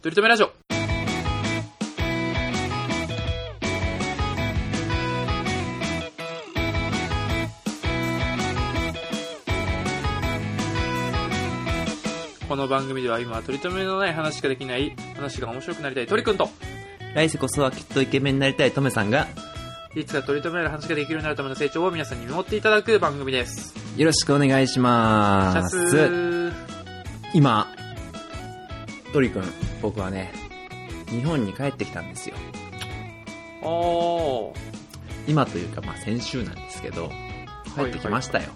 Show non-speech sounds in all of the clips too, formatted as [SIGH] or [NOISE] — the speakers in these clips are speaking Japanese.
とりとめラジオ。この番組では今、取り留めのない話しかできない、話が面白くなりたい鳥くんと、来世こそはきっとイケメンになりたいトメさんが、いつか取り留められる話ができるようになるための成長を皆さんに見守っていただく番組です。よろしくお願いしシャす。ー。今、トリ君、僕はね、日本に帰ってきたんですよ。おー。今というか、まあ先週なんですけど、帰ってきましたよ。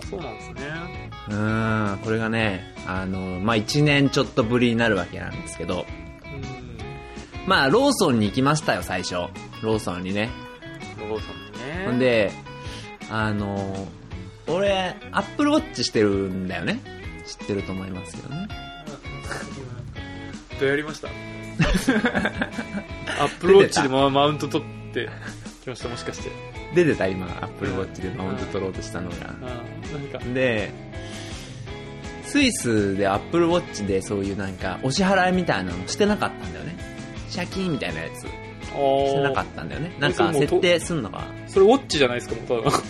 あそうなんですね。うーん、これがね、あの、まあ1年ちょっとぶりになるわけなんですけど、うん。まあローソンに行きましたよ、最初。ローソンにね。ローソンにね。ほんで、あの、俺、アップルウォッチしてるんだよね。知ってると思いますけどね。どうやりました [LAUGHS] アップルウォッチでママウント取ってきました、もしかして。出てた今、アップルウォッチでマウント取ろうとしたのが。ああ、何か。で、スイスでアップルウォッチでそういうなんか、お支払いみたいなのしてなかったんだよね。シャキーンみたいなやつ。してなかったんだよね。なんか設定すんのが。それウォッチじゃないですか、もうただの。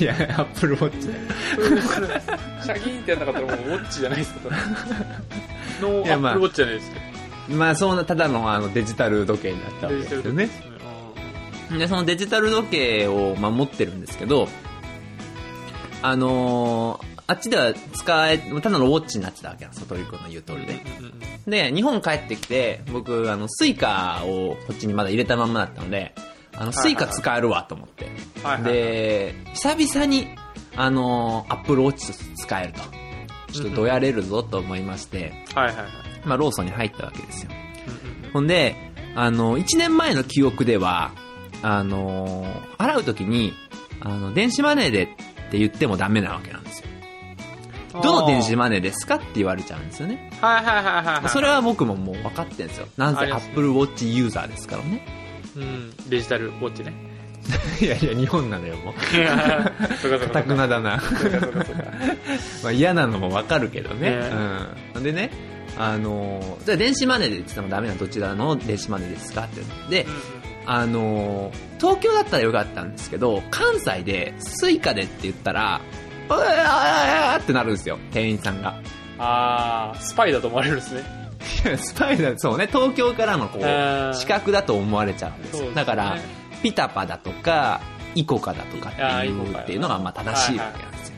いや、アップルウォッチ。シャキーンってやんなかったらもうウォッチじゃないですか、ただの。のアップルウォッチじゃないですか。まあ、そんな、ただのあのデジタル時計になったわけですよね。で、そのデジタル時計を、まあ、持ってるんですけど、あのーあっちでは使え、ただのウォッチになってたわけなんですよ、トリ君の言う通りで。で、日本帰ってきて、僕、あの、スイカをこっちにまだ入れたまんまだったので、あの、スイカ使えるわと思って。で、久々に、あの、アップルウォッチ使えると。ちょっとどやれるぞと思いまして。まあ、ローソンに入ったわけですよ。ほんで、あの、1年前の記憶では、あの、払うときに、あの、電子マネーでって言ってもダメなわけなんですよ。どの電子マネーですかって言われちゃうんですよね。はいはいはいはいはい。それは僕ももう分かってんですよ。なんせ Apple Watch ユーザーですからね。うん、デジタルウォッチね。[LAUGHS] いやいや、日本なのよ、もう。かたくなだな。まあ嫌なのも分かるけどね。ねうん。でね、あのー、じゃあ電子マネーで言っててもダメなどちらの？電子マネーですか？って。で、あのー、東京だったらよかったんですけど、関西でスイカでって言ったら、うわーってなるんですよ、店員さんが。あー、スパイだと思われるんですね。スパイダー、そうね、東京からのこう、視覚だと思われちゃうんですですねだから、ピタパだとか、イコカだとかっていうっていうのがまあ正しいわけなんですよ。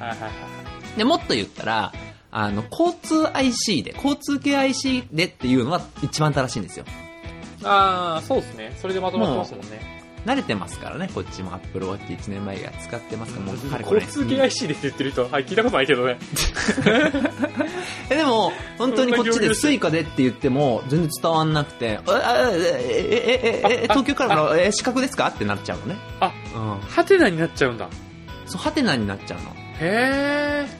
で、もっと言ったら、あの、交通 IC で、交通系 IC でっていうのは一番正しいんですよ。あー、そうですね。それでまとまってますもんね。慣れてますからね、こっちも Apple Watch 1年前が使ってますから、もうかれこれ交通系 IC でって言ってる人、はい、聞いたことないけどね。[LAUGHS] え、でも、本当にこっちでスイカでって言っても、全然伝わんなくて、え、え、え、え、え、え、東京からの、え、四角ですか？ってなっちゃうのね。あ、うん。ハテナになっちゃうんだ。そう、ハテナになっちゃうの。へー。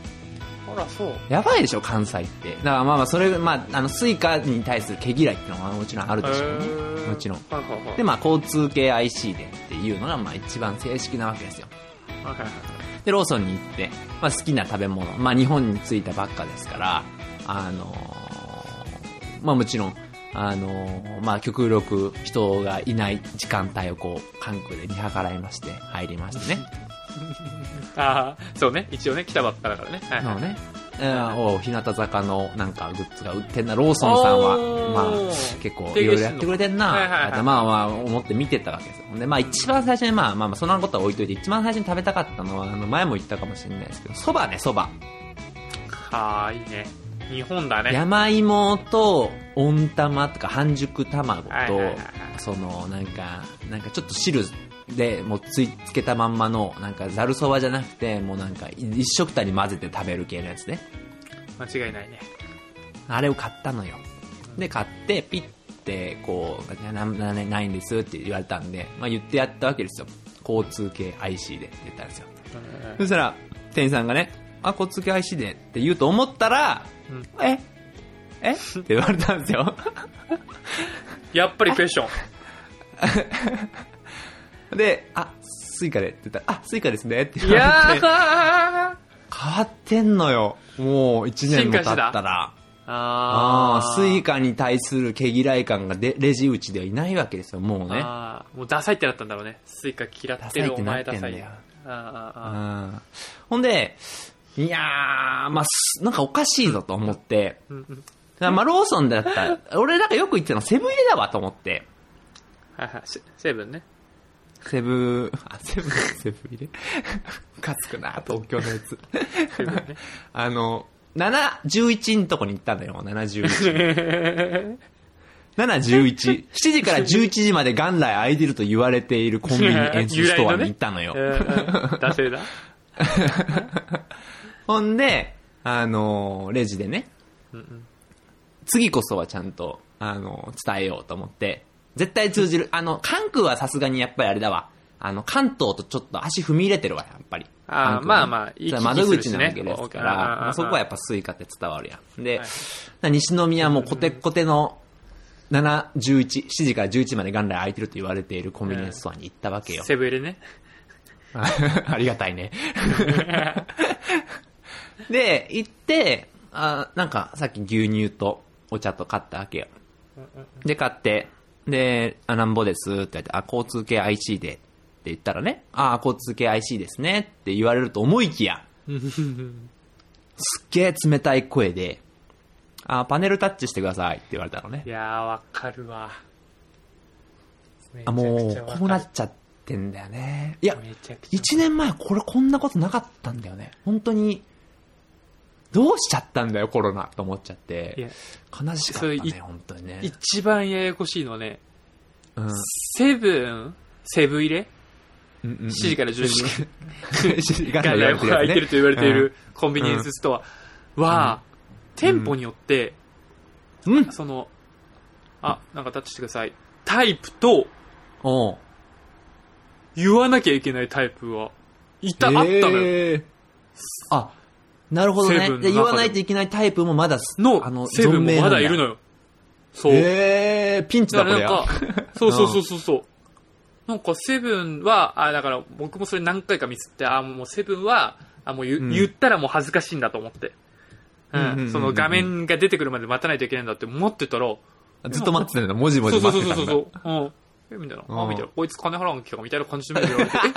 あら、そう。やばいでしょ、関西って。だからまあまあ、それ、まあ、あの、スイカに対する毛嫌いっていうのはもちろんあるでしょうね。もちろん。で、まあ、交通系 IC でっていうのが、まあ、一番正式なわけですよ。で、ローソンに行って、まあ、好きな食べ物、まあ、日本に着いたばっかですから、あのーまあ、もちろん、あのーまあ、極力人がいない時間帯をこう、関空で見計らいまして、入りましてね。あー、そうね。一応ね、来たばっかだからね。はいはい。そうね。えーお日向坂のなんかグッズが売ってんな、ローソンさんは、まあ、結構いろいろやってくれてんな、はいはいはいまあまあ思って見てたわけですよ。で、まあ一番最初に、まあまあまあそんなことは置いといて、一番最初に食べたかったのは、あの前も言ったかもしれないですけど、蕎麦ね、蕎麦。はー、いいね。日本だね。山芋と温玉とか半熟卵と、はいはいはいはいそのなんか、なんかちょっと汁でもうついつけたまんまの、なんかざるそばじゃなくて、もうなんか一食たに混ぜて食べる系のやつね。間違いないね。あれを買ったのよ。で、買って、ピッて、こう、な、な、なないんですって言われたんで、まあ言ってやったわけですよ。交通系 IC でって言ったんですよ。そしたら、店員さんがね、あ、交通系 IC でって言うと思ったら、うんええ？って言われたんですよ。やっぱりクエスチョン。[LAUGHS] で、あ、スイカでって言ったら、あ、スイカですねってい言われやて、ー変わってんのよ。もう1年も経ったら。あああ、スイカに対する毛嫌い感がでレジ打ちではいないわけですよ、もうね。もうダサいってなったんだろうね。スイカ嫌ってるお前ダサい。ほんで、いやー、まあ、すなんかおかしいぞと思って、まあ、ローソンだったら、俺なんかよく言ってたのセブンイレだわと思って。はいはい。セセブンね。セブン、あ、セブン、セブンイレ？ムカつくな、東京のやつ。あの、7、11のとこに行ったんだよ、7、11。7、11。7時から11時まで元来開いてると言われているコンビニエンスストアに行ったのよ。うんうんダセーだ。[LAUGHS] ほんで、あの、レジでね、うんうん次こそはちゃんと、あの、伝えようと思って、絶対通じる。あの、関空はさすがにやっぱりあれだわ。あの、関東とちょっと足踏み入れてるわ、やっぱり。あー関空ねまあまあいいそれは窓口なわけですから、そこはやっぱスイカって伝わるやん。で、はい西宮もコテッコテの7、11、7時から11時まで元来空いてると言われているコンビニエンスストアに行ったわけよ。セブンね。[LAUGHS] ありがたいね。[LAUGHS] で、行って、あなんかさっき牛乳とお茶と買ったわけよ。で、買って、で、あ、なんぼですって言って、あ、交通系 IC でって言ったらね、あ、交通系 IC ですねって言われると思いきや、[LAUGHS] すっげえ冷たい声で、あ、パネルタッチしてくださいって言われたのねい。やー、わかるわ。あ、もうこうなっちゃってんだよね。いや、めちゃくちゃ1年前これこんなことなかったんだよね。本当に、どうしちゃったんだよ、コロナと思っちゃっいてや。悲しかったね、本当にね。一番ややこしいのはね、うんセブン、セブン入れ？うんうんうん ?7 時から10時7時からがやつね空いてると言われているコンビニエンスストアは、店舗によって、うん。うん。その、あ、なんかタッチしてください。タイプと、言わなきゃいけないタイプは、いた、あったのよ。えーあ、なるほどね。言わないといけないタイプもまだ、の、あの、セブンもまだいるのよ。よ。そう。えー、ピンチだ、なんや。か、そう [LAUGHS] そうそうそうそう。なんかセブンは、あ、だから僕もそれ何回かミスって、あ、もうセブンは、あ、もう言,、うん言ったらもう恥ずかしいんだと思って。ううんうんうんうんん。その画面が出てくるまで待たないといけないんだって思ってたら、ずっと待ってたんだ。文字文そう字待ってそうそうそうたんだ。そう。うん。え、みたいな。あ、うんみたいな。こいつ金払わん気かみたいな感じで言われて、え、え、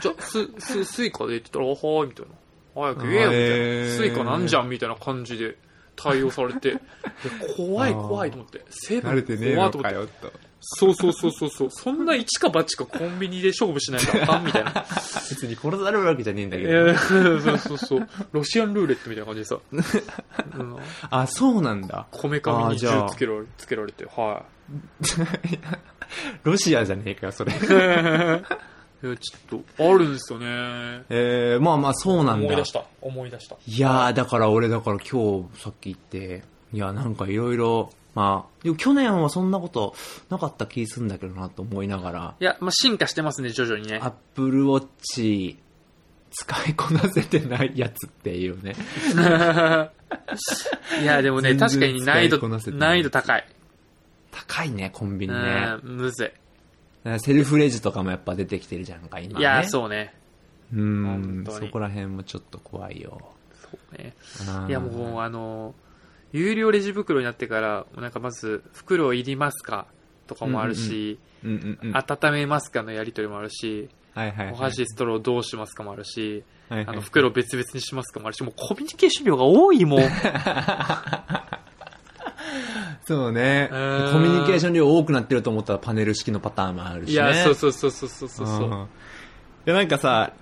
じゃあ、す、す、スイカでって言ったら、あはーい、みたいな。早く言えよ、みたいへな。ースイカなんじゃん、みたいな感じで対応されて、[LAUGHS] 怖い怖いと思って。セブン慣れてねえの怖いと思って。そうそうそうそうそう。そんな一か八かコンビニで勝負しないとあかんみたいな。別に殺されるわけじゃねえんだいけど。やそうそうそう。ロシアンルーレットみたいな感じでさ。う [LAUGHS] んあ、そうなんだ。こめかみに銃つけられつけられて、は [LAUGHS] ロシアじゃねえかよ、それ。い。いや、ちょっと、あるんですよね。えー、まあまあ、そうなんだ思い出。した。思い出した。いやー、だから俺、だから今日、さっき言って、いや、なんかいろいろ、まあ、でも去年はそんなことなかった気するんだけどなと思いながら、いや、まあ、進化してますね、徐々にねアッ。プルウォッチ、使いこなせてないやつっていうね。[LAUGHS] いや、でもね、確かに難易度難易度高い。高いね、コンビうニね。ん、むずセルフレジとかもやっぱ出てきてるじゃんか、今、い。ね。いや、そうね。う。うんそこら辺もちょっと怖いよ。そうね。うんいや、もう、あの、有料レジ袋になってから、なんかまず、袋いりますか？とかもあるし。温めますかのやりとりもあるし、はいはい、はい。お箸、ストローどうしますかもあるし、はいはいあの、袋別々にしますかもあるし、もうコミュニケーション量が多いもん。[LAUGHS] そうね。コうんミュニケーション量多くなってると思ったらパネル式のパターンもあるしね。いや、そうそうそうそうそうそう。うんいや、なんかさ、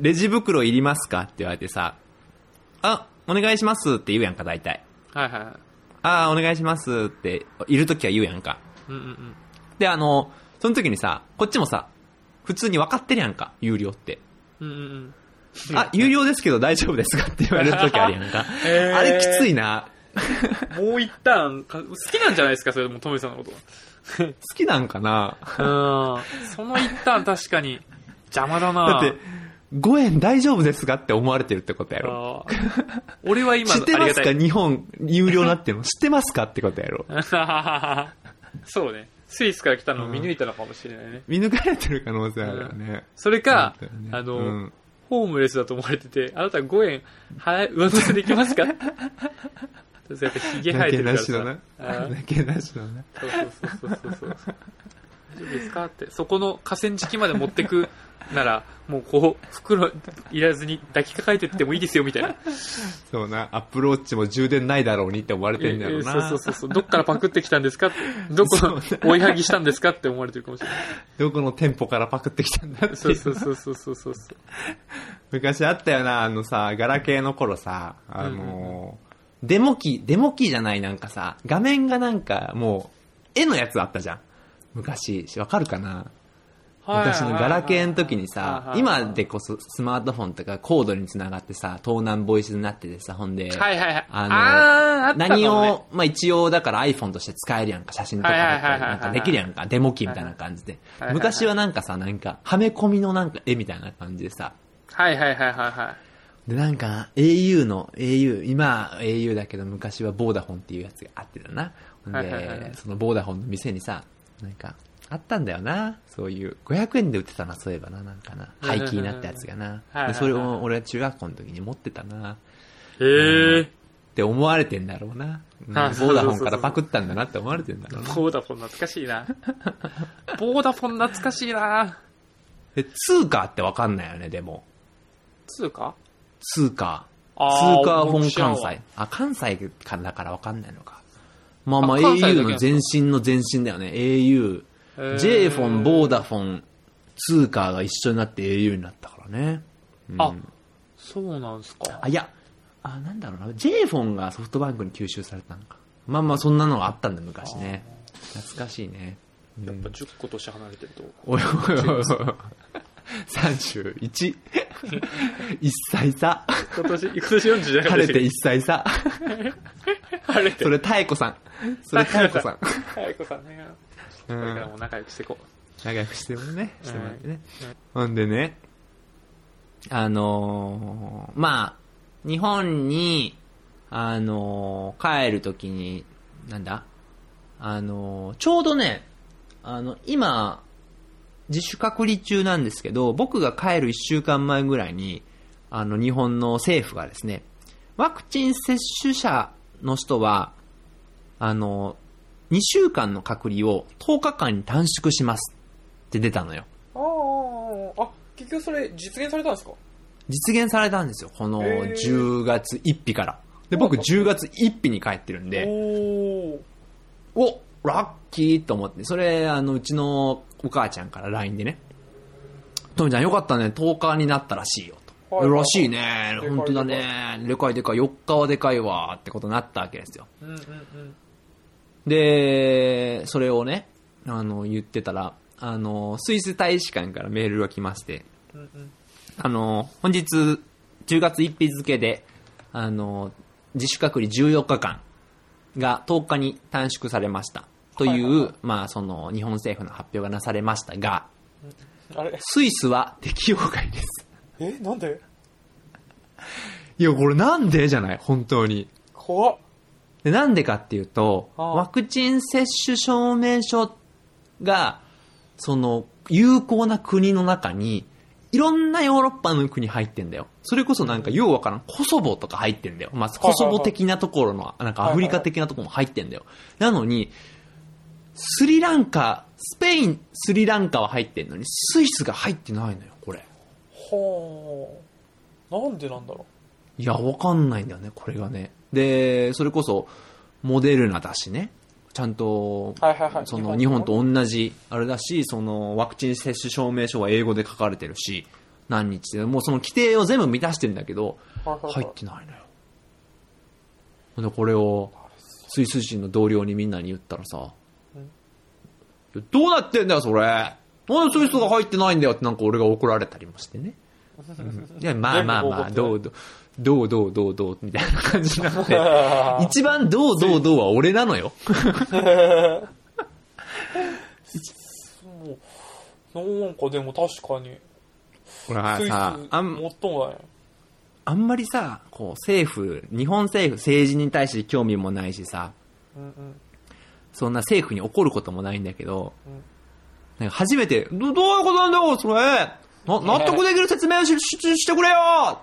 レジ袋いりますかって言われてさ、あ、お願いしますって言うやんか、大体。はいはいはい。あー、お願いしますって、いるときは言うやんか。うんうんうん。で、あの、その時にさ、こっちもさ、普通に分かってるやんか、有料って。うんうんうん。あ、有料ですけど大丈夫ですかって言われる時あるやんか。[LAUGHS] へーあれきついな。[LAUGHS] もう一旦、か好きなんじゃないですか、それでも、トミさんのこと。[LAUGHS] 好きなんかな？うん。その一旦確かに、邪魔だなだって、5円大丈夫ですかって思われてるってことやろ。あー俺は今の知ってますか？日本有料なってるの [LAUGHS] 知ってますかってことやろ。がたいそうね。スイスから来たのを見抜いたのかもしれないね。見抜かれてる可能性あるよね。それかね、あの、うんホームレスだと思われてて、あなた5円払い、上乗せできますか？そうやってヒゲ生えてるからさ。なけなしだな。そうそうそうそう。そうそう。大丈夫ですかって。そこの河川敷まで持ってくなら、もうこう、袋いらずに抱きかかえてってもいいですよ、みたいな。そう。な、アップローチも充電ないだろう。にって思われてんだろうな。そう。そうそうそう。どっからパクってきたんですかって。どこの追いはぎしたんですかって思われてるかもしれない。どこの店舗からパクってきたんだって。そうそう。そうそうそう。そう。昔あったよな、あのさ、ガラケーの頃さ、あのーデモ機、デモ機じゃないなんかさ、画面がなんかもう、絵のやつあったじゃん。昔、わかるかな？昔のガラケーの時にさ、今でこそスマートフォンとかコードにつながってさ、盗難ボイスになっててさ、ほんで、はいはいはい。あのね。何を、まあ一応だから iPhone として使えるやんか、写真とかなんかできるやんか、デモ機みたいな感じで。昔はなんかさ、なんか、はめ込みのなんか絵みたいな感じでさ、はいはいはいはいはい。で、なんか、au の、au、今は au だけど昔はボーダフォンっていうやつがあってたな。ほんはいはいはいで、そのボーダフォンの店にさ、なんか、あったんだよな。そういう、500円で売ってたな、そういえばな、なんかな。廃棄になったやつがな。で、それを俺は中学校の時に持ってたな。へえ。って思われてんだろうな。うんボあそうそうそうそうーダフォンからパクったんだなって思われてんだろうな。ボーダフォン懐かしいな。ボーダフォン懐かしいな。[LAUGHS] え、通貨ってわかんないよね、でも。通貨？通貨。通貨本関西。あ、関西からだからわかんないのか。まあまあ au の前身の前身だよね。au。j フォン、ボーダフォン、通貨が一緒になって au になったからね。うんあ、そうなんすか。あ、いや、あ、なんだろうな。j フォンがソフトバンクに吸収されたのか。まあまあそんなのがあったんだ、昔ね。懐かしいね。うんやっぱ10個年離れてると。おいおいおい。31。1歳差。今年、今年40じゃなかった晴れて1歳差。晴れて。それ、太子さん。それ、太子さん。はい、こさんね。これからも仲良くしていこ仲良くしてもね、してもらってねうん。ほんでね、あのーまあ、日本に、あのー帰るときに、なんだ？あのーちょうどね、あの、今、自主隔離中なんですけど、僕が帰る1週間前ぐらいに、あの、日本の政府がですね、ワクチン接種者の人は、あの、2週間の隔離を10日間に短縮しますって出たのよ。う。ああ、あ、結局それ実現されたんですか？実現されたんですよ。このへー10月1日から。で、僕10月1日に帰ってるんで。おラッキーと思って、それ、あの、うちのお母ちゃんから LINE でね、トミちゃんよかったね、10日になったらしいよと。はいはいらしいね、本当だね、でかいでかい、4日はでかいわ、ってことになったわけですよ。うんうんうん。で、それをね、あの、言ってたら、あの、スイス大使館からメールが来まして、うんうん。あの、本日、10月1日付で、あの、自主隔離14日間が10日に短縮されました。という、はいはいはいまあ、その、日本政府の発表がなされましたが、あれ？スイスは適用外です。え、なんで？いや、これなんで？じゃない？本当に。怖っ。でなんでかっていうと、ああワクチン接種証明書が、その、有効な国の中に、いろんなヨーロッパの国入ってんだよ。それこそなんか、ようわからん、コソボとか入ってんだよ。まあ、コソボ的なところの、なんかアフリカ的なところも入ってんだよ。なのに、スリランカ、スペイン、スリランカは入ってんのに、スイスが入ってないのよ、これ。はあ。なんでなんだろいや、わかんないんだよね、これがね。で、それこそ、モデルナだしね。ちゃんと、はいはいはいその、日日本本とと同じ、あれだし、その、ワクチン接種証明書は英語で書かれてるし、何日で、もうその規定を全部満たしてるんだけど。入ってないのよ。で、これを、スイス人の同僚にみんなに言ったらさ、どうなってんだよ、それ。なんでスイスが入ってないんだよってなんか俺が怒られたりもしてね。う [LAUGHS] んいや、まあまあまあ、どうどう、どうどうどうどうみたいな感じになって、[LAUGHS] 一番どうどうどうは俺なのよ。もう、なんかでも確かに、ほらスイス、さ、あん、もっともだね。あんまりさ、こう、政府、日本政府、政治に対して興味もないしさ、うんうん。そんな政府に怒ることもないんだけど、うんなんか初めて、どどういうことなんだよ、それな納得できる説明をしししてくれよっ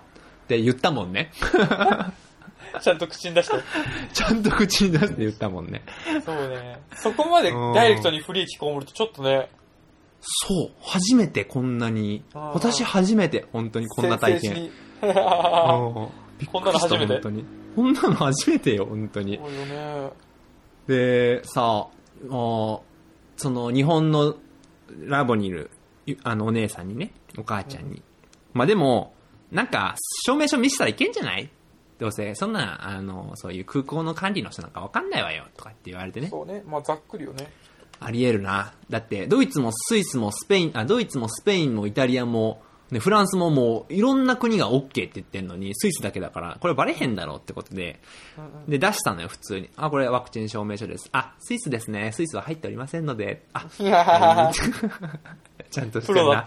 て言ったもんね。[LAUGHS] ちゃんと口に出して。[LAUGHS] ちゃんと口に出して言ったもんね。そうね。そこまでダイレクトに不利益被るとちょっとね、そう。初めてこんなに、私初めて本当にこんな体験。先生に [LAUGHS] うんびっくりしたこんなの初めて？本当に。こんなの初めてよ、本当に。で、さ、その日本のラボにいる、ゆあのお姉さんにね、お母ちゃんに。まあでも、なんか、証明書見せたらいけんじゃない？どうせ、そんな、あの、そういう空港の管理の人なんかわかんないわよ、とかって言われてね。そうね。まあざっくりよね。ありえるな。だって、ドイツもスイスもスペイン、あ、ドイツもスペインもイタリアも、ね、フランスももう、いろんな国が OK って言ってんのに、スイスだけだから、これバレへんだろうってことで、で、出したのよ、普通に。あ、これワクチン証明書です。あ、スイスですね。スイスは入っておりませんので、あ、[LAUGHS] ちゃんとしてんな。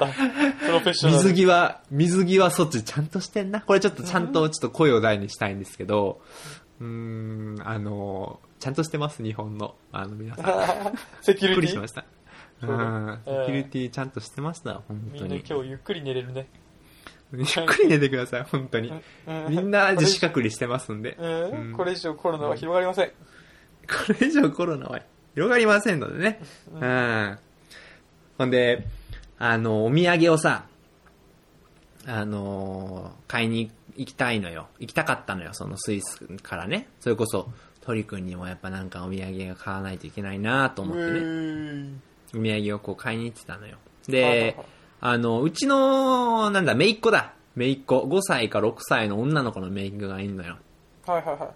水際、水際措置ちゃんとしてんな。これちょっとちゃんとちょっと声を大にしたいんですけど、うーん、あの、ちゃんとしてます、日本の。あの、皆さん。[LAUGHS] セキュリティ？びっくりしま。した。うん、セキュリティちゃんとしてました、本みんな当に。今日ゆっくり寝れるね。ゆっくり寝てください、本当に。みんな自主隔離してますんで。これ以上コロナは広がりません。[LAUGHS] これ以上コロナは広がりませんのでね。うん。ほんで、あの、お土産をさ、あのー買いに行きたいのよ。行きたかったのよ、そのスイスからね。それこそ、鳥くんにもやっぱなんかお土産が買わないといけないなと思ってね。土産をこう買いに行ってたのよ。ではい、あの、うちの、なんだ、姪っ子だ。姪っ子。5歳か6歳の女の子の姪っ子がいるのよ。はいはいはい。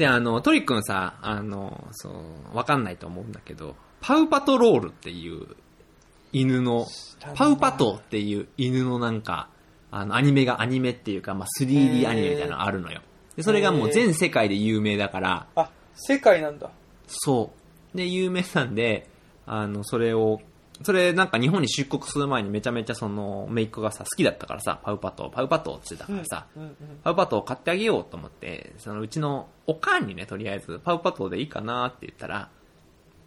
で、あの、トリくんさ、あの、そう、わかんないと思うんだけど、パウパトロールっていう犬の、パウパトっていう犬のなんか、あの、アニメが、アニメっていうか、まあ、3D アニメみたいなのあるのよ。で、それがもう全世界で有名だから、あ、世界なんだ。そう。で、有名なんで、あの、それを、それなんか日本に出国する前にめちゃめちゃその、メイクがさ、好きだったからさ、パウパト、パウパトって言ってたからさ、うんうん。パウパトを買ってあげようと思って、そのうちのおかんにね、とりあえず、パウパトでいいかなって言ったら、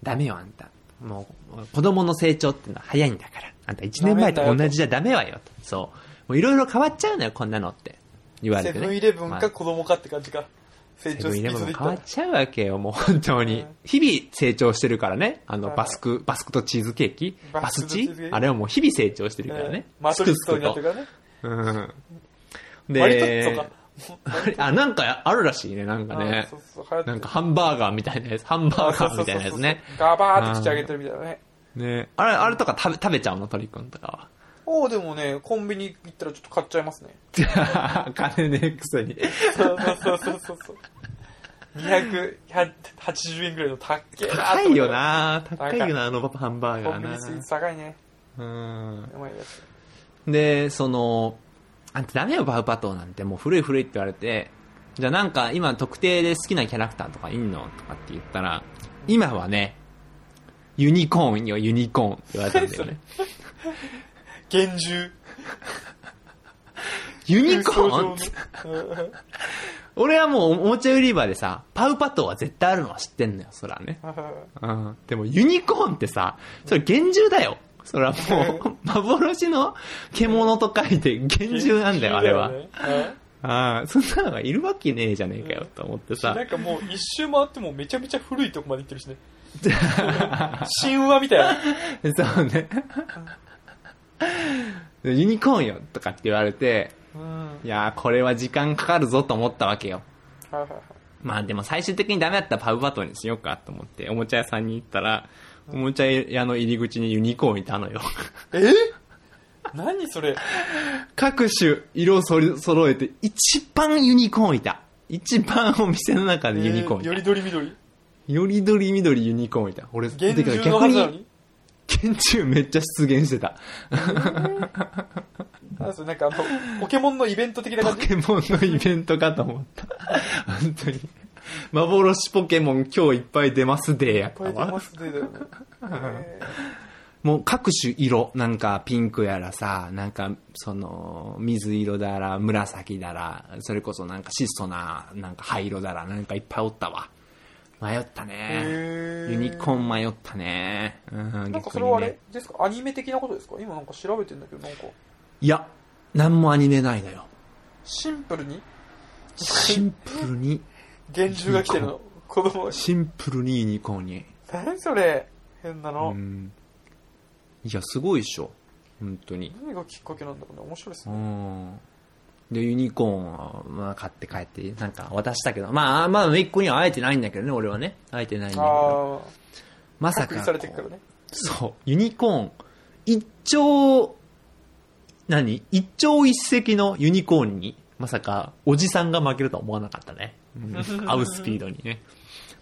ダメよ、あんた。もう、子供の成長っていうのは早いんだから。あんた1年前と同じじゃダメわよ、と。そう。もういろいろ変わっちゃうのよ、こんなのって。言われてね。セブンイレブンまあか子供かって感じか。成長スピセブンイレブンードでも変わっちゃうわけよ、もう本当にうん。日々成長してるからね。あの、はいバスク、バスクとチーズケーキババススチあれはもう日々成長してるからね。マトリックスすくすくになってるからね。うん。で。あ、なんかあるらしいね、なんかねなんかハンバーガーみたいなやつ、ハンバーガーみたいなやつね。ガバーって口上げてるみたいなね。ねあれ、あれとか食べ、食べちゃうの、鳥くんとかおおでもね、コンビニ行ったらちょっと買っちゃいますね。は。[LAUGHS] 金ねえくせに。そうそうそうそうそう。280円ぐらいの高っけえな高いよ。な高いよな、あのハンバーガーコンビニ高いね。うん。うまいやつ。で、その、あんたダメよ、バウパトーなんて、もう古い古いって言われて、じゃあなんか今特定で好きなキャラクターとかいんのとかって言ったら、今はね、ユニコーンよ、ユニコーンって言われたんだよね。[LAUGHS] 厳重。ユニコ空ーン？俺はもうおもちゃ売り場でさ、パウパトーは絶対あるのは知ってんのよ、そらね。うんうん。でもユニコーンってさ、それ厳重だよ。それはもう、[LAUGHS] 幻の獣と書いて厳重なんだよ、あれは。ああ、そんなのがいるわけねえじゃねえかよ、と思ってうんさな。んかもう一周回ってもめちゃめちゃ古いとこまで行ってるしね。[LAUGHS] 神話みたいな。そうね。[LAUGHS] ユニコーンよとかって言われて、うん。いやーこれは時間かかるぞと思ったわけよ。はいはいはい。まあでも最終的にダメだったらパウパトにしようかと思って、おもちゃ屋さんに行ったら、おもちゃ屋の入り口にユニコーンいたのよ。え？何それ？各種色を揃えて、一番ユニコーンいた。一番お店の中でユニコーンいた。えよりどりみどり？よりどりみどりユニコーンいた。俺、厳てか重のはずなのに？厳重めっちゃ出現してた。なんすなんかあの、ポケモンのイベント的なポ感じ？ケモンのイベントかと思った。本当に。幻ポケモン今日いっぱい出ますでやったわ。いっぱい出ますねだよね。えもう各種色、なんかピンクやらさ、なんかその水色だら、紫だら、それこそなんか質素な、なんか灰色だら、なんかいっぱいおったわ。迷ったーね。へユニコーン迷ったね。うん、なんか逆それはあれ。ですか？アニメ的なことですか？今なんか調べてんだけど、なんか。いや、なんもアニメないのよ。シンプルに？シンプルに、厳重が来てるの？子供が。シンプルにユニコーンに。何それ？変なうの。ん。いや、すごいっしょ。本当に。何がきっかけなんだろうね。面白いですうね。ん。で、ユニコーンは、まあ、買って帰って、なんか渡したけど、まあ、まあ、一個には会えてないんだけどね、俺はね。会えてないんだけど。あまさか。されてるからね。そう、ユニコーン、一丁、何？一丁一石のユニコーンに、まさか、おじさんが負けるとは思わなかったね。う [LAUGHS] ん会うスピードにね。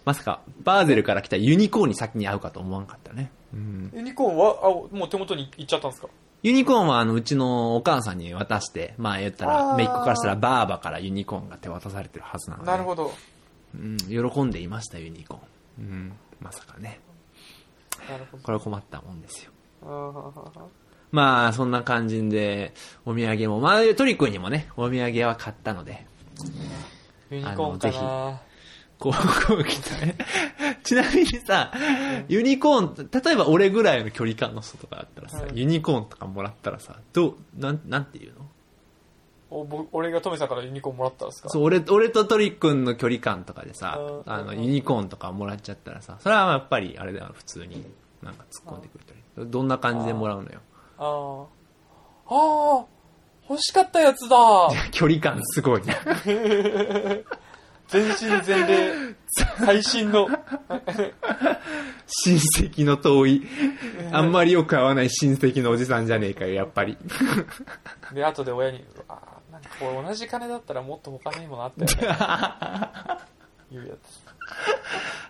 まさか、バーゼルから来たユニコーンに先に会うかと思わなかったね。うんユニコーンは、あ、もう手元に行っちゃったんですか？ユニコーンは、あの、うちのお母さんに渡して、まあ言ったら、めいっ子からしたら、バーバからユニコーンが手渡されてるはずなので。なるほど。うん、喜んでいました、ユニコーン。うん、まさかね。なるほど。これは困ったもんですよ。あまあ、そんな感じで、お土産も、まあ、トリックにもね、お土産は買ったので、ユニコーンかあのなこう、こう来たね。ちなみにさ、ユニコーン、例えば俺ぐらいの距離感の人とかだったらさ、うんユニコーンとかもらったらさ、どう、なん、なんて言うの？おぼ俺がトメさんからユニコーンもらったんですか？そう、俺、俺とトリックンの距離感とかでさう、んあの、ユニコーンとかもらっちゃったらさ、それはやっぱり、あれだよ、普通に、なんか突っ込んでくれたり。どんな感じでもらうのよ。ああ。ああ欲しかったやつだ [LAUGHS] 距離感すごいな。[LAUGHS] 全身全霊、最新の。親戚の遠い、あんまりよく会わない親戚のおじさんじゃねえかよ、やっぱり。で、後で親に、ああ、なんかこれ同じ金だったらもっと他にものあったよね。[LAUGHS] いうやつ。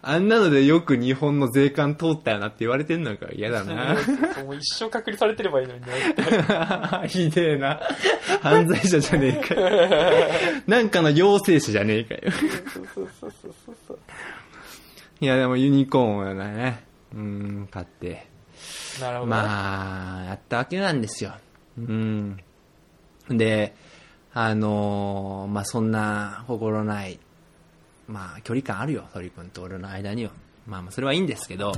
あんなのでよく日本の税関通ったよなって言われてんのか嫌だな。もう一生隔離されてればいいのにね。[LAUGHS] ひでえな。犯罪者じゃねえかよ。なんかの陽性者じゃねえかよ。そうそうそうそうそうそう。いやでもユニコーンはね、うん、買って。なるほど、ね。まあ、やったわけなんですよ。うん。で、あのーまあそんな心ない、まあ距離感あるよ、鳥くんと俺の間には。まあまあそれはいいんですけど、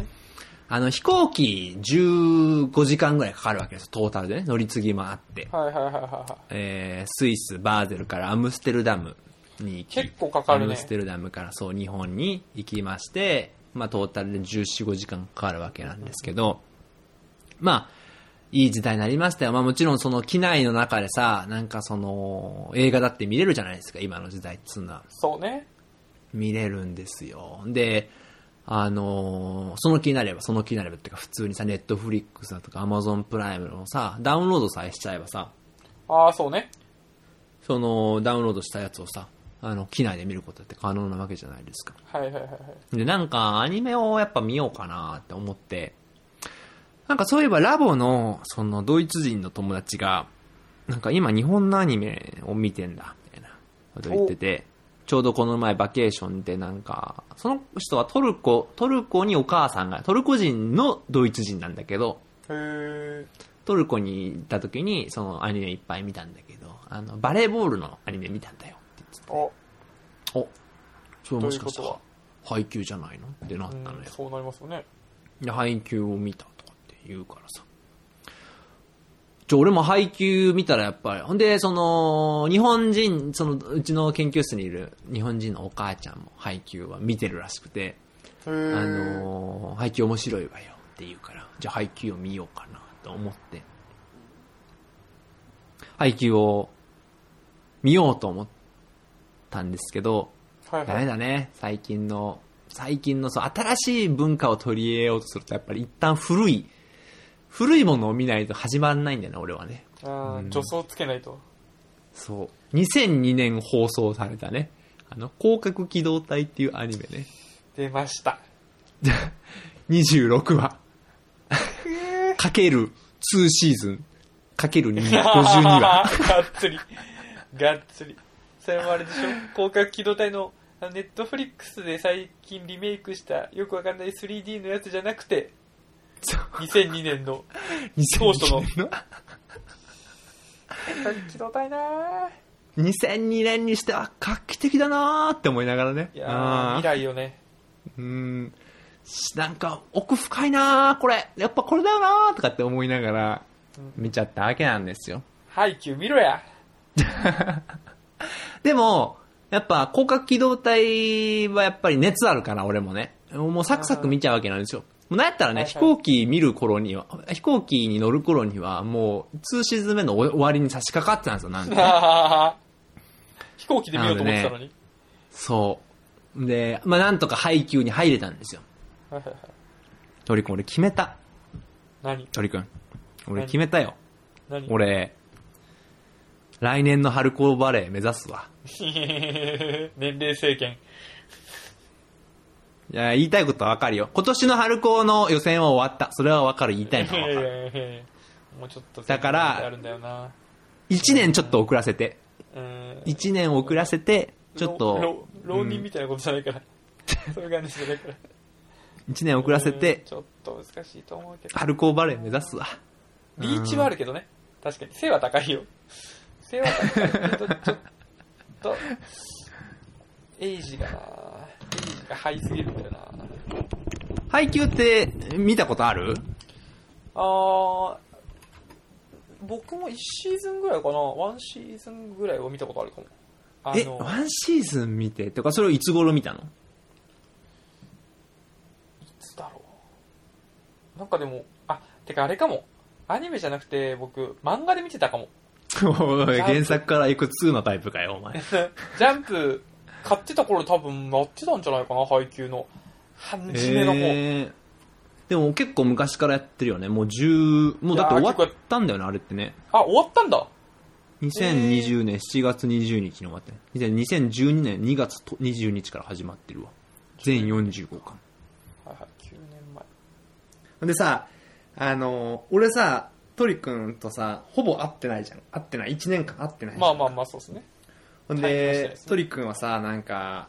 あの飛行機15時間ぐらいかかるわけですトータルでね、乗り継ぎもあって。はいはいはいはいはい。えースイス、バーゼルからアムステルダムに行き、結構かかるねアムステルダムからそう日本に行きまして、まあトータルで14、5時間かかるわけなんですけど、まあ、いい時代になりましたよ。まあもちろんその機内の中でさ、なんかその映画だって見れるじゃないですか、今の時代っつうのは。そうね。見れるんですよ。で、あのーその気になれば、その気になればっていうか普通にさ、ネットフリックスだとかアマゾンプライムのさ、ダウンロードさえしちゃえばさ、ああ、そうね。そのダウンロードしたやつをさ、あの、機内で見ることだって可能なわけじゃないですか。はいはいはいはい。で、なんかアニメをやっぱ見ようかなって思って、なんかそういえばラボの、そのドイツ人の友達が、なんか今日本のアニメを見てんだ、みたいなこと言ってて、ちょうどこの前バケーションでなんか、その人はトルコ、トルコにお母さんが、トルコ人のドイツ人なんだけど。トルコに行った時にそのアニメいっぱい見たんだけど、あの、バレーボールのアニメ見たんだよって言ってお、お、それもしかしたら配給じゃないの？ってなっうんたのよ。そうなりますよね。で、配給を見たとかって言うからさ。ちょ、俺も配給見たらやっぱり、ほんで、その、日本人、その、うちの研究室にいる日本人のお母ちゃんも配給は見てるらしくて。あのー配給面白いわよって言うから、じゃあ配給を見ようかなと思って、配給を見ようと思ったんですけど、ダはいはい。メだね、最近の、最近のそう、新しい文化を取り入れようとすると、やっぱり一旦古い、古いものを見ないと始まんないんだよね、俺はね。あー助走つけないと。そう。2002年放送されたね、あの、広角機動隊っていうアニメね。出ました。[LAUGHS] 26話。かける2シーズン。かける2、[LAUGHS] 52話。がっつり。がっつり。それもあれでしょ？広角機動隊のネットフリックスで最近リメイクしたよくわかんない 3D のやつじゃなくて、2002年の当初の2002年の？広角機動隊なぁ。2002年にしては画期的だなーって思いながらね。いや未来よね。うーん。しなんか、奥深いなーこれ。やっぱこれだよなーとかって思いながら、見ちゃったわけなんですよ。ハイキュー見ろや。[LAUGHS] でも、やっぱ広角機動隊はやっぱり熱あるから、俺もね。もうサクサク見ちゃうわけなんですよ。もうなんやったらね、はいはい飛行機見る頃には、飛行機に乗る頃には、もう、通シーズン目の終わりに差し掛かってたんですよ、なんで。[LAUGHS] 飛行機で見ようと思ってたのに。そう。で、まあなんとか配給に入れたんですよ。はいはいはい鳥くん、俺決めた。何？鳥くん。俺決めたよ。何？俺、来年の春高バレー目指すわ。[LAUGHS] 年齢制限。いや、言いたいことはわかるよ。今年の春高の予選は終わった。それはわかる、言いたいのはわかる。もうちょっとだからあるんだよな。一年ちょっと遅らせて。うん。一年遅らせて、ちょっと、浪浪人みたいなことじゃないから。そういう感じじゃないから。一年遅らせうんて、ちょっと難しいと思うけど。春高バレー目指すわ。リーチはあるけどね。確かに。背は高いよ。背は高いけど、ちょっと、[LAUGHS] エイジがなエイジがハイすぎるんだよな配球って見たことある？あー、僕も1シーズンぐらいかな。1シーズンぐらいは見たことあるかも。あえ、の、ワンシーズン見て、とかそれをいつ頃見たの？いつだろう。なんかでも、あ、てかあれかも。アニメじゃなくて、僕、漫画で見てたかも。[LAUGHS] おい原作からいくつのタイプかよ、お前。[LAUGHS] ジャンプ、買ってた頃多分やってたんじゃないかな、配給の。初めの方。えーでも結構昔からやってるよね。もう10、もうだって終わったんだよね、あれってね。あ、終わったんだ。2020年7月20日に終わってる。2012年2月と20日から始まってるわ。全45巻。はいはい、9年前。でさ、あの、俺さ、トリ君とさ、ほぼ会ってないじゃん。会ってない。1年間会ってないじゃん。まあまあまあ、そうですね。ほんでトリ君はさ、なんか、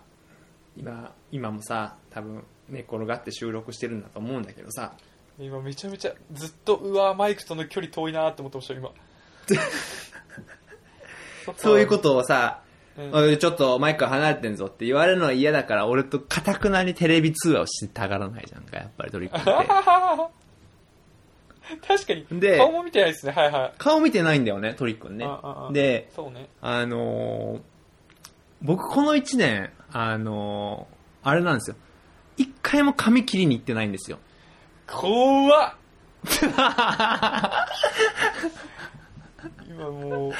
今、今もさ、多分、寝転がって収録してるんだと思うんだけどさ、今めちゃめちゃ、ずっと、うわ、マイクとの距離遠いなって思ってました、今。[LAUGHS] そういうことをさ、うんちょっとマイク離れてんぞって言われるのは嫌だから、俺とかたくなにテレビ通話をしてたがらないじゃんか、やっぱりトリ君って。[LAUGHS] [LAUGHS] 確かに。で顔も見てないですね、はいはい。顔見てないんだよね、トリ君ねあああ。で、そうね。あのー僕この1年、あのーあれなんですよ。一回も髪切りに行ってないんですよ。怖っ [LAUGHS] 今もう、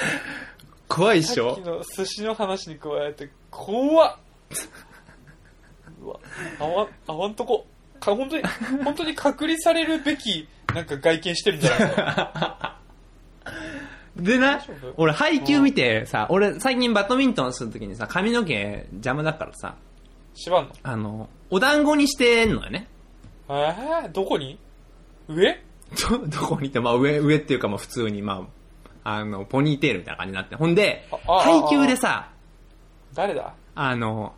怖いっしさっょきの寿司の話に加えて、怖っうわ、あわん、あわんとこ。か、本当に、本当に隔離されるべき、なんか外見してるんじゃないか。[LAUGHS] でな俺配球見てさ、俺最近バドミントンするときにさ、髪の毛邪魔だからさ、縛んの？あの、お団子にしてんのよね。えー、どこに？上？[LAUGHS] ど、どこにいて、まあ上、上っていうかまあ普通に、まあ、あの、ポニーテールみたいな感じになって。ほんで配球でさ、誰だ？あの、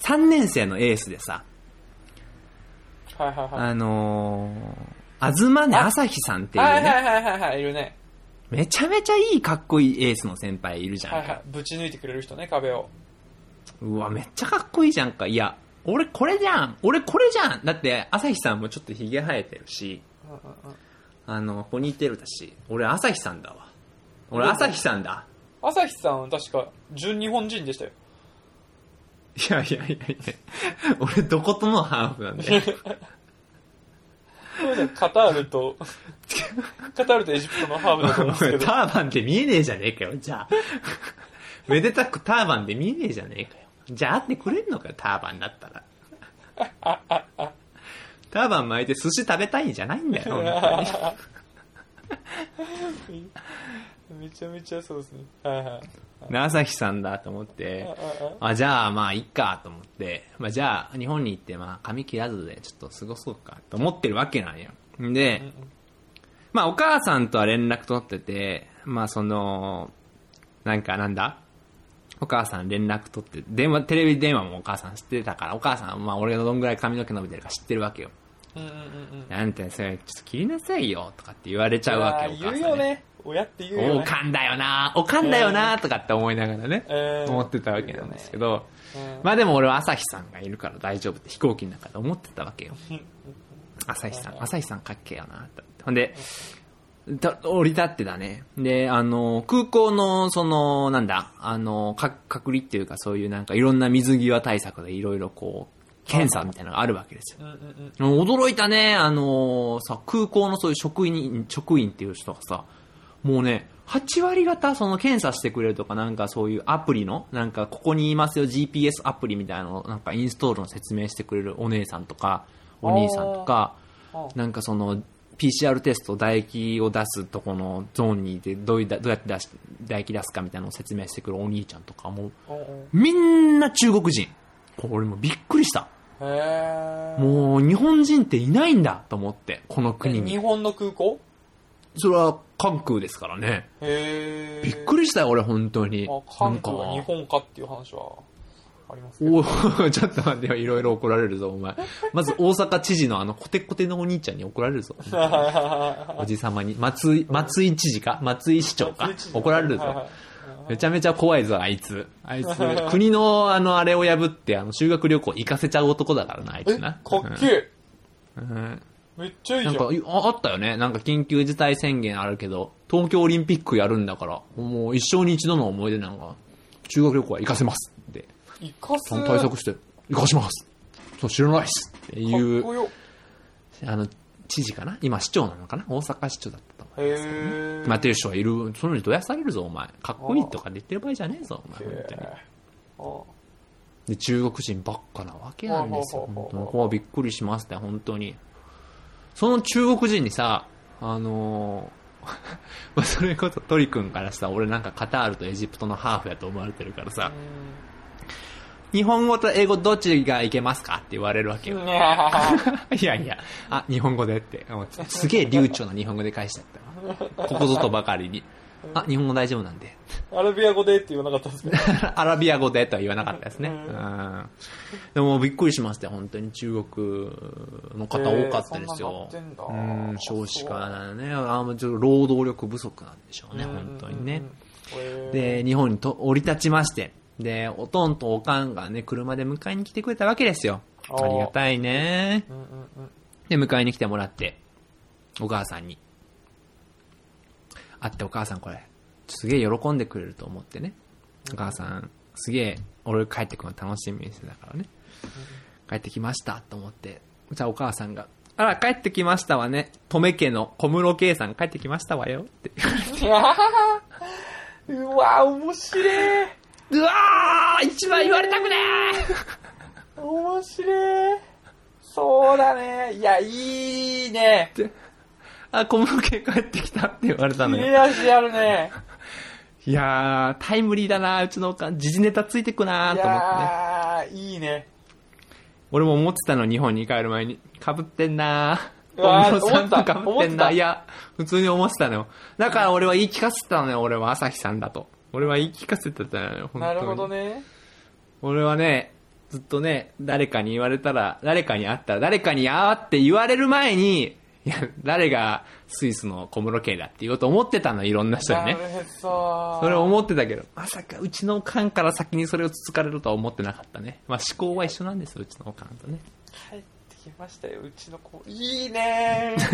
3年生のエースでさ、はいはいはい。あのー、あずまねあさひさんっていうはいね、はいはいはいはい、いるね。めちゃめちゃいいかっこいいエースの先輩いるじゃんか。はいはい。ぶち抜いてくれる人ね、壁を。うわ、めっちゃかっこいいじゃんか。いや、俺これじゃん。俺これじゃん。だって、朝日さんもちょっとヒゲ生えてるし、うんうんうんあの、ポニーテールだし、俺朝日さんだわ。俺うん朝日さんだ。朝日さん、確か、純日本人でしたよ。いやいやいやいや、俺どことのハーフなんだよカタールと、カタールとエジプトのハーフだと思うんですけど。ターバンで見えねえじゃねえかよ、じゃあ。めでたくターバンで見えねえじゃねえかよ。じゃあ会ってくれんのかよ、ターバンだったら。ターバン巻いて寿司食べたいんじゃないんだよ、本当に。[LAUGHS] めちゃめちゃそうですね。はいはい。で朝日さんだと思って、あ、じゃあまあいっかと思って、まあじゃあ日本に行ってまあ髪切らずでちょっと過ごそうかと思ってるわけなんよ。で、まあお母さんとは連絡取ってて、まあその、なんかなんだ？お母さん連絡取って、電話、テレビ電話もお母さん知ってたから、お母さんはまあ俺がどんぐらい髪の毛伸びてるか知ってるわけよ。うんうんうんうん。なんてそれ、ちょっと切りなさいよとかって言われちゃうわけよ。言うよね。親って言うよね。おかんだよなおかんだよなとかって思いながらね、うん思ってたわけなんですけど、うんまあでも俺は朝日さんがいるから大丈夫って飛行機の中で思ってたわけよ。朝日さん、朝日さんかっけえよなって。ほんで、た降り立ってたね。で、あの、空港の、その、なんだ、あの、か隔離っていうかそういうなんかいろんな水際対策でいろいろこう、検査みたいなのがあるわけですよ。うんうんうん。驚いたね、あのさ、空港のそういう職員、職員っていう人がさ、もうね、8割方その検査してくれるとか、なんかそういうアプリの、なんかここにいますよ GPS アプリみたいなのをなんかインストールの説明してくれるお姉さんとか、お兄さんとか、なんかその PCR テスト唾液を出すとこのゾーンにいてどういうだどうやって出し唾液出すかみたいなのを説明してくるお兄ちゃんとかもみんな中国人。これもびっくりした。もう日本人っていないんだと思ってこの国に。え日本の空港？それは関空ですからね。へえ。びっくりしたよ俺本当に。あ、なんか。韓国は日本かっていう話はあります。おい [LAUGHS] ちょっと待ってよいろいろ怒られるぞお前。まず大阪知事のあのコテコテのお兄ちゃんに怒られるぞ。[LAUGHS] おじさまに。松井松井知事か？松井市長か？怒られるぞ。[LAUGHS] めちゃめちゃ怖いぞ、あいつ。あいつ、国の、あの、あれを破って、あの、修学旅行行かせちゃう男だからな、あいえ、つな。かっけえ。うんめっちゃいいなんかじゃん。、ああったよね。なんか緊急事態宣言あるけど、東京オリンピックやるんだから、もう一生に一度の思い出なんか、修学旅行は行かせますって。イカス。ちゃんと対策して、行かします。そう、知らないっすっていう。あの、知事かな？今市長なのかな？大阪市長だったと思う。へえ。待ってる人がいる。そのにどやされるぞ、お前。かっこいいとかで言ってる場合じゃねえぞ、お前。本当に。で中国人ばっかなわけなんですよ。本当にここはびっくりしますね、本当に。その中国人にさ、あのー [LAUGHS] まあそれこそトリ君からさ、俺なんかカタールとエジプトのハーフやと思われてるからさ、日本語と英語どっちがいけますかって言われるわけよ。[LAUGHS] いやいや、あ、日本語でって。すげえ流暢な日本語で返しちゃったわ。ここぞとばかりに。あ、日本語大丈夫なんで。アラビア語でって言わなかったんですけど。[LAUGHS] アラビア語でとは言わなかったですね。ううんん。でもびっくりしましたよ、本当に中国の方多かったですよ。へーうん、少子化だね。あもうちょっと労働力不足なんでしょうね、本当にね。うん。で、日本にと降り立ちまして、で、おとんとおかんがね、車で迎えに来てくれたわけですよ。ありがたいね。うんうんうん。で、迎えに来てもらって、お母さんに。会ってお母さんこれ、すげえ喜んでくれると思ってね。お母さん、すげえ、俺帰ってくるの楽しみにしてたからね。帰ってきましたと思って。じゃあお母さんが、あら、帰ってきましたわね。とめ家の小室圭さん帰ってきましたわよ。って。うわ面白い。うわー一番言われたくね面白い。そうだね。いや、いいね。あ、小室圭帰ってきたって言われた切のよ。れ味あるね。[LAUGHS] いやー、タイムリーだなうちのおかん。時事ネタついてくなと思ってね。やー、いいね。俺も思ってたの、日本に帰る前に。被ってんな小室さんと被ってんな。いや、普通に思ってたのよ。だから俺は言い聞かせてたのよ、俺は朝日さんだと。俺は言い聞かせてたのよ、本当に。なるほどね。俺はね、ずっとね、誰かに言われたら、誰かに会ったら、誰かに会って言われる前に、いや、誰がスイスの小室圭だって言おうと思ってたの、いろんな人にね。それを思ってたけど、まさかうちのおかんから先にそれをつつかれるとは思ってなかったね。まあ思考は一緒なんですよ、うちのおかんとね。帰ってきましたよ、うちの子。いいね [LAUGHS]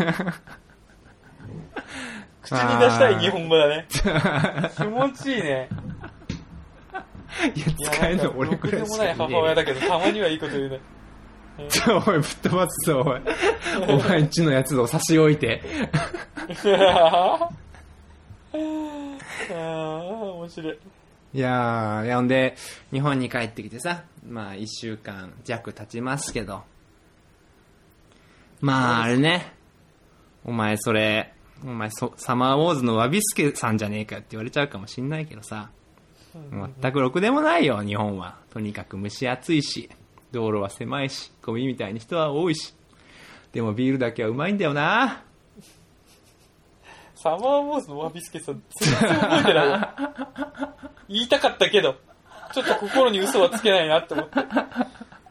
口に出したい日本語だね。気持ちいいね。[LAUGHS] いや、使えるの俺くらいしくでもない母親だけど、たまにはいいこと言うね。おい、ぶっ飛ばすぞ、おい。お前んちのやつを差し置いて。あー、面白い。いやー、いや、ほんで、日本に帰ってきてさ、まあ、一週間弱経ちますけど。まあ、あれね。お前それ、お前そ、サマーウォーズのワビスケさんじゃねえかって言われちゃうかもしんないけどさ。全くろくでもないよ、日本は。とにかく蒸し暑いし、道路は狭いし、ゴミみたいに人は多いし。でもビールだけはうまいんだよな。サマーウォーズのワビスケさん、全然覚えてないよ。言いたかったけど、ちょっと心に嘘はつけないなって思って。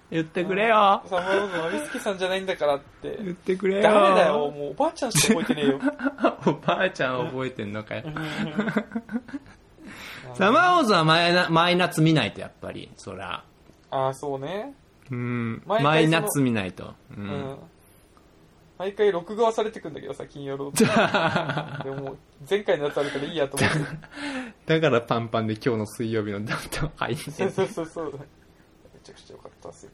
言ってくれよ。サマーウォーズのワビスケさんじゃないんだからって。言ってくれよ。誰だよ、もうおばあちゃんしか覚えてねえよ。おばあちゃん覚えてんのかよ。サマーウォーズはマイナマイナツ見ないと、やっぱり。そら。ああ、そうね。うん。毎回そのマイナツ見ないと。う。うんん。毎回録画はされてくんだけどさ、金曜ロード。[LAUGHS] でももう、前回のやつあるからいいやと思って。[LAUGHS] だからパンパンで今日の水曜日のダウンタウン入ってそうそうそうそう。めちゃくちゃ良かったっすよ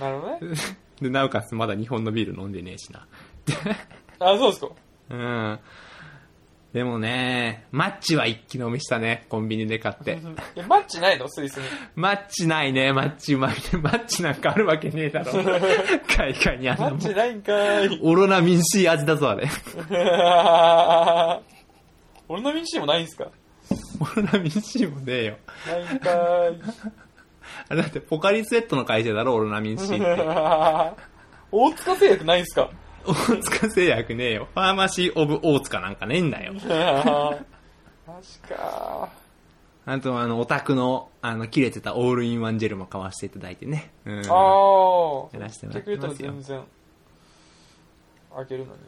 な。ななるほどね。で、なおかつまだ日本のビール飲んでねえしな。あ、そうですか。うん。でもね、マッチは一気飲みしたね、コンビニで買って。え、マッチないの？スイスに。マッチないね、マッチうまいね。マッチなんかあるわけねえだろ。海外にあんマなもん。ッチないんかーい。オロナミン C 味だぞ、あれ。[LAUGHS] 俺のミンシーもないんすか？オロナミン C もねえよ。ないんかーい。あれだって、ポカリスエットの会社だろ、オロナミン C って。[LAUGHS] 大塚製薬ないんすか？大塚製薬ねえよ。ファーマシー・オブ・大塚なんかねえんだよ。[LAUGHS] マジかあと、あの、オタクの、あの、切れてたオールインワンジェルも買わせていただいてね。うん。ー。あー。やらせてもら言ってますよ全然、あげるのに。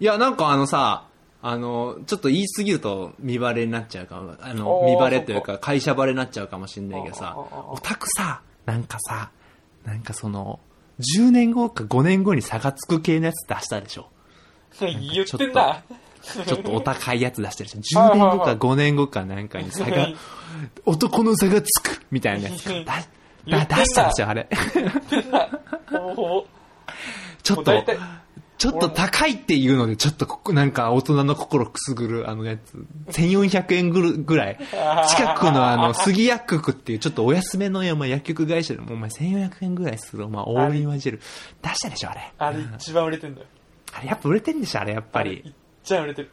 いや、なんかあのさ、あの、ちょっと言い過ぎると見バレになっちゃうかも。あの、見バレというか会社バレになっちゃうかもしんないけどさああああ、オタクさ、なんかさ、なんかその、10年後か5年後に差がつく系のやつ出したでしょ。言ってんな。ちょっとお高いやつ出してるでしょ。10年後か5年後かなんかに差が、男の差がつくみたいなやつ出したでしょ、あれ。[LAUGHS] ちょっとちょっと高いっていうので、ちょっとここなんか大人の心くすぐるあのやつ、1400円ぐるぐらい。[LAUGHS] 近くのあの、杉薬局っていうちょっとお安めの薬局会社でもお前1400円ぐらいする、お前オールインワンジェル出したでしょ、あれ。あれ一番売れてんだよ。あれやっぱ売れてんでしょ、あれやっぱあれいっり。ちゃ売れてる。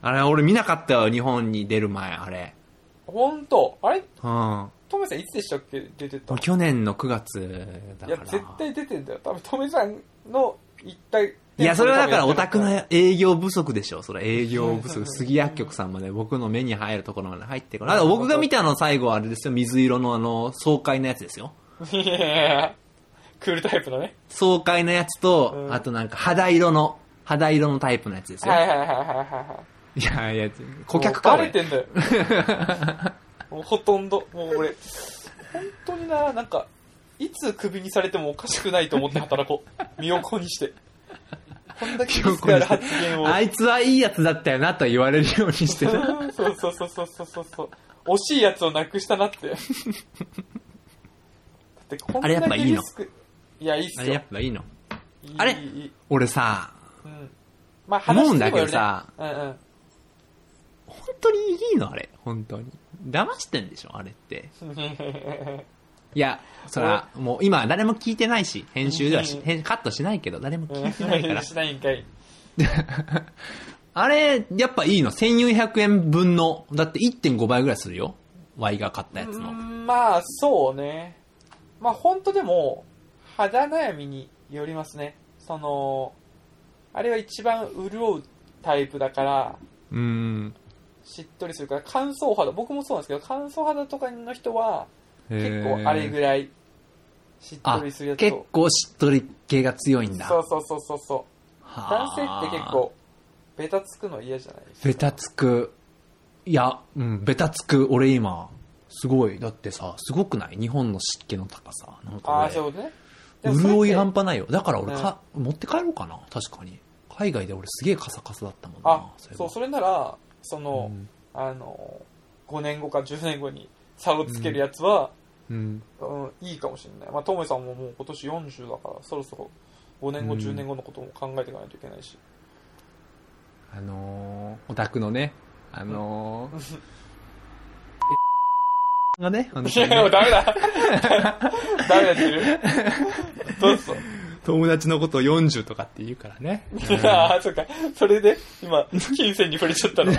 あれ俺見なかったよ、日本に出る前、あれ。ほんとあれ？うん。トメさんいつでしたっけ？出てた俺去年の9月だいや、から。絶対出てんだよ。多分トメさんの一体。いや、それはだからオタクのや営業不足でしょ。それ営業不足。杉薬局さんまで僕の目に入るところまで入ってこない。あ [LAUGHS] 僕が見たの最後はあれですよ。水色のあの、爽快なやつですよ。つ。いやクールタイプのね。爽快なやつと、うんあとなんか肌色の、肌色のタイプのやつですよ。はいはいはいはいはいやいや、顧い。客かバレてんだよ。[LAUGHS] もうほとんど。もう俺、本当にな、なんか、いつクビにされてもおかしくないと思って働こう。[LAUGHS] 身を粉にして。こんだけリスクある発言を。あいつはいいやつだったよなと言われるようにしてる。そうそうそうそうそうそう。惜しいやつをなくしたなって。だってこんあれやっだぱいいの？いや、いいっすあよ。れやっぱいいの？あれ？俺さ、うん。まあ、思うんだけどさ話にもよるね本当にいいの？あれ。本当に。騙してんでしょ？あれって。[LAUGHS] いや、そら、もう今誰も聞いてないし、編集ではしカットしないけど、誰も聞いてないから。しないんかい。[LAUGHS] あれ、やっぱいいの ?1400 円分の、だって1.5倍ぐらいするよ。Y が買ったやつの。うんまあ、そうね。まあ、本当でも、肌悩みによりますね。その、あれは一番潤うタイプだから、うーん。しっとりするから、乾燥肌、僕もそうなんですけど、乾燥肌とかの人は、結構あれぐらい。しっあとりするや、つ結を。構しっとり系が強いんだ。そうそうそうそうそう。男男性って結。構、ベタつくの嫌じゃないですか？ベタつく。いや、うん、ベタつく。俺今、すごい。だってさ、すごくない？日本の湿気の高さ。なんかああ、俺そういうことね。潤い半端ないよ。だから俺か、持って帰ろうかな。確かに。海外で俺すげえカサカサだったもんな。あ、そう、それなら、その、うんあの、5年後か10年後に差をつけるやつは、うん。うん、いいかもしれない。まあ、トモさんももう今年40だから、そろそろ5年後、うん10年後のことも考えていかないといけないし。あのー、オタクのね、あのー、[LAUGHS] がね、本いや、もうダメだ。[LAUGHS] ダメだってる。どうぞ。友達のことを40とかって言うからね。[LAUGHS] ああ、そっか。それで、今、金銭に触れちゃったの。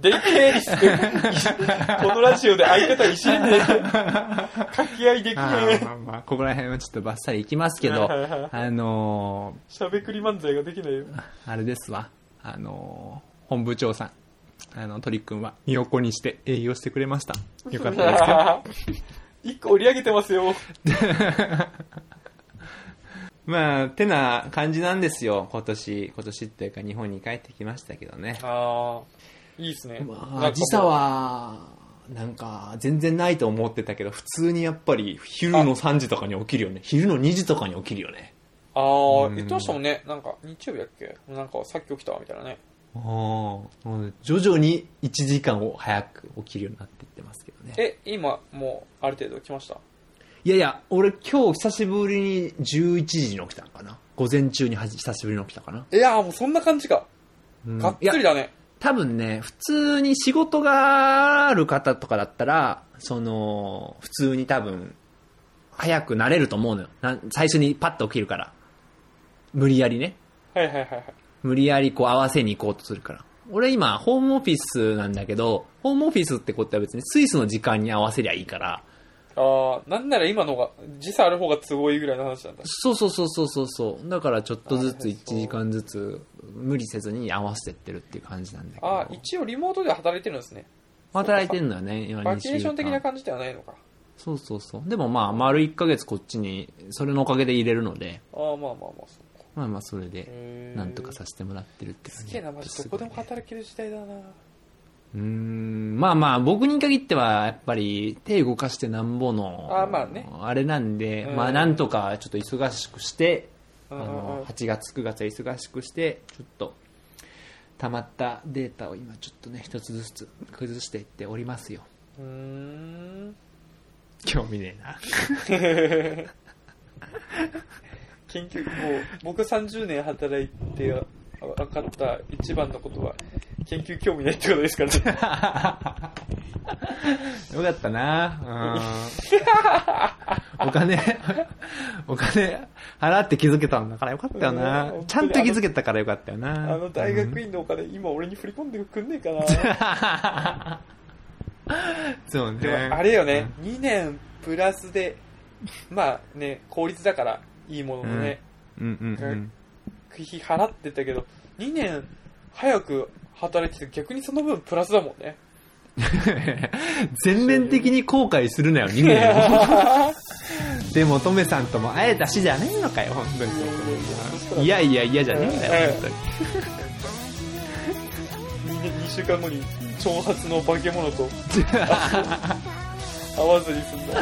でけえリスク。このラジオで相方いじれねえ。掛け合いできあねーまあまあ、ここら辺はちょっとバッサリいきますけど、あのえ。しゃべくり漫才ができないよ。ー、あれですわ、あのー、本部長さん、あの、鳥くんは身を粉にして営業してくれました。よかったですよ。[LAUGHS] 一個売り上げてますよ。[LAUGHS] まあ、てな感じなんですよ、今年。今年っていうか日本に帰ってきましたけどね。ああ、いいっすね。まあ、時差は、なんか、全然ないと思ってたけど、普通にやっぱり、昼の3時とかに起きるよね。昼の2時とかに起きるよね。ああ、うん言ってましたもんね。なんか、日曜日だっけ？なんか、さっき起きたわ、みたいなね。ああ、徐々に1時間を早く起きるようになっていってますけどね。え、今、もう、ある程度来ました？いやいや、俺今日久しぶりに11時に起きたのかな。午前中にはじ久しぶりに起きたかな。いやーもうそんな感じか。うんがっつりだね。多分ね、普通に仕事がある方とかだったら、その、普通に多分、早くなれると思うのよ。な最初にパッと起きるから。無理やりね。はいはいはいはい。無理やりこう合わせに行こうとするから。俺今、ホームオフィスなんだけど、ホームオフィスってことは別にスイスの時間に合わせりゃいいから、ああ、なんなら今のが、時差ある方が都合いいぐらいの話なんだ。そうそうそうそうそうそう。だからちょっとずつなるほど1時間ずつ無理せずに合わせてってるっていう感じなんだけど。ああ、一応リモートで働いてるんですね。働いてんのよね、今バケーション的な感感じではないのか。そうそうそう。でもまあ、丸1ヶ月こっちに、それのおかげで入れるので、ああ、まあまあまあ、そうか。まあまあそれで、なんとかさせてもらってるっていうすげえな、マジどこでも働ける時代だな。うーん、まあまあ、僕に限っては、やっぱり、手動かしてなんぼの、あまあねあれなんで、うんまあなんとかちょっと忙しくして、あうんうんうんの、8月、9月は忙しくして、ちょっと、溜まったデータを今ちょっとね、一つずつ崩していっておりますよ。うーん。興味ねえな。研究、もう、僕30年働いて分かった一番のことは、研究興味ないってことですからね。[LAUGHS] よかったな。うん。お金、お金払って気づけたんだからよかったよな。うん。ちゃんと気づけたからよかったよな。あの大学院のお金、今俺に振り込んでくんねえかな。[LAUGHS] そうね。でもあれよね、2年プラスで、まあね、効率だからいいもののね、うんうん。うん。費払ってたけど、2年早く働いてて逆にその分プラスだもんね。全面的に後悔するなよ、2年を。[LAUGHS] でも、トメさんとも会えたしじゃねえのかよ、本当に。いやいやいやじゃねえんだよ、本当に。2, 週間後に長髪の化け物と [LAUGHS] 会わずに済んだ。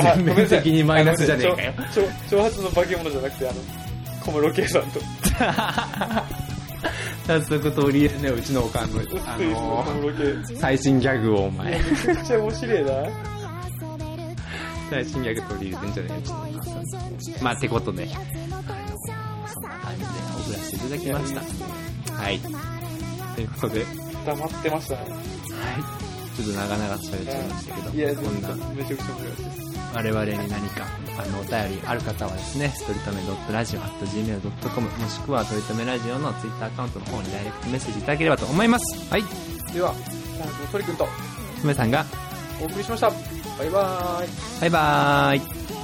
全面的にマイナスじゃねえかよあごめんなさい長長長髪の化け物じゃなくて、あの、小室圭さんと。[LAUGHS] 早速取り入れね、うちのおかんの、あ小の室圭。最新ギャグをお前。めちゃくちゃ面白いな。最新ギャグ取り入れてんじゃねえうちのお母さん。まあ、ってことで、あの、そんな感じで送らせていただきました。はい。ということで、はい。黙ってましたね。ちょっと長々と喋っちゃいましたけど、いや、こんなめちゃくちゃ面白いです。我々に何かあのお便りある方はですね、ストリートメ .radio.gmail.com もしくはトリートメラジオのツイッターアカウントの方にダイレクトメッセージいただければと思います。はい。では、本日も鳥くんととめさんが、お送りしました。バイバーイ。バイバーイ。